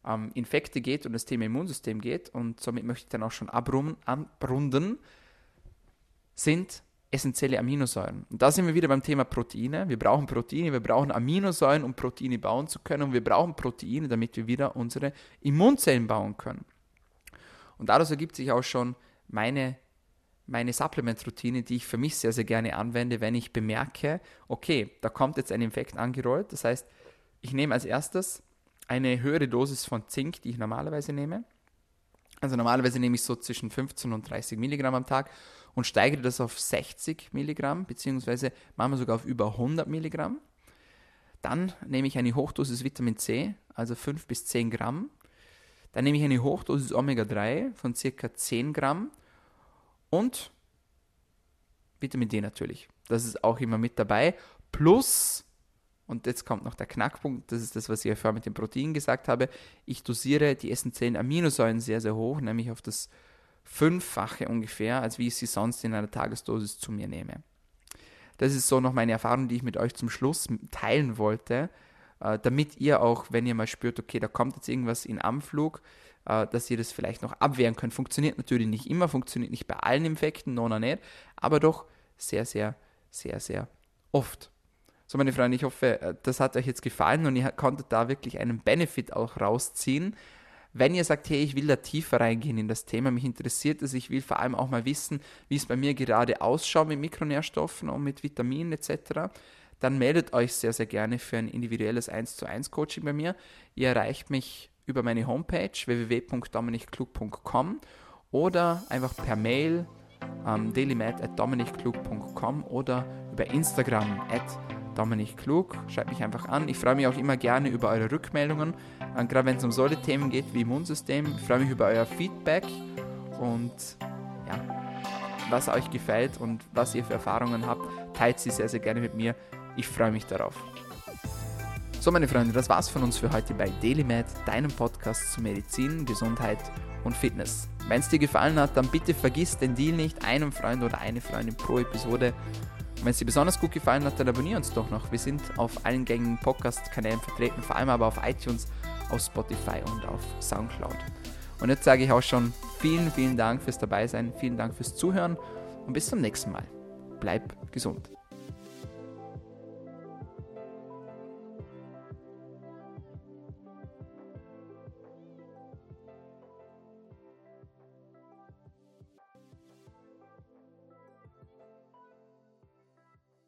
ähm, Infekte geht und das Thema Immunsystem geht, und somit möchte ich dann auch schon abrunden, sind essentielle Aminosäuren. Und da sind wir wieder beim Thema Proteine. Wir brauchen Proteine, wir brauchen Aminosäuren, um Proteine bauen zu können, und wir brauchen Proteine, damit wir wieder unsere Immunzellen bauen können. Und daraus ergibt sich auch schon meine meine Supplement-Routine, die ich für mich sehr, sehr gerne anwende, wenn ich bemerke, okay, da kommt jetzt ein Infekt angerollt. Das heißt, ich nehme als erstes eine höhere Dosis von Zink, die ich normalerweise nehme. Also normalerweise nehme ich so zwischen 15 und 30 Milligramm am Tag und steigere das auf 60 Milligramm, beziehungsweise manchmal sogar auf über 100 Milligramm. Dann nehme ich eine Hochdosis Vitamin C, also 5 bis 10 Gramm. Dann nehme ich eine Hochdosis Omega-3 von circa 10 Gramm und Vitamin D natürlich. Das ist auch immer mit dabei. Plus, und jetzt kommt noch der Knackpunkt, das ist das, was ich vorher mit dem Protein gesagt habe, ich dosiere die essentiellen Aminosäuren sehr, sehr hoch, nämlich auf das Fünffache ungefähr, als wie ich sie sonst in einer Tagesdosis zu mir nehme. Das ist so noch meine Erfahrung, die ich mit euch zum Schluss teilen wollte, äh, damit ihr auch, wenn ihr mal spürt, okay, da kommt jetzt irgendwas in Anflug, äh, dass ihr das vielleicht noch abwehren könnt. Funktioniert natürlich nicht immer, funktioniert nicht bei allen Infekten, no, no, nicht, aber doch sehr, sehr, sehr, sehr oft. So, meine Freunde, ich hoffe, äh, das hat euch jetzt gefallen und ihr konntet da wirklich einen Benefit auch rausziehen. Wenn ihr sagt, hey, ich will da tiefer reingehen in das Thema, mich interessiert es, ich will vor allem auch mal wissen, wie es bei mir gerade ausschaut mit Mikronährstoffen und mit Vitaminen etc., dann meldet euch sehr, sehr gerne für ein individuelles 1 zu 1 Coaching bei mir. Ihr erreicht mich über meine Homepage www.dominichklug.com oder einfach per Mail ähm, dailymat.dominichklug.com oder über Instagram at dominichklug. Schreibt mich einfach an. Ich freue mich auch immer gerne über eure Rückmeldungen, äh, gerade wenn es um solche Themen geht wie Immunsystem. Ich freue mich über euer Feedback und ja, was euch gefällt und was ihr für Erfahrungen habt, teilt sie sehr, sehr gerne mit mir. Ich freue mich darauf. So, meine Freunde, das war's von uns für heute bei DailyMed, deinem Podcast zu Medizin, Gesundheit und Fitness. Wenn es dir gefallen hat, dann bitte vergiss den Deal nicht, einem Freund oder eine Freundin pro Episode. Und wenn es dir besonders gut gefallen hat, dann abonniere uns doch noch. Wir sind auf allen gängigen Podcast-Kanälen vertreten, vor allem aber auf iTunes, auf Spotify und auf Soundcloud. Und jetzt sage ich auch schon vielen, vielen Dank fürs Dabeisein, vielen Dank fürs Zuhören und bis zum nächsten Mal. Bleib gesund.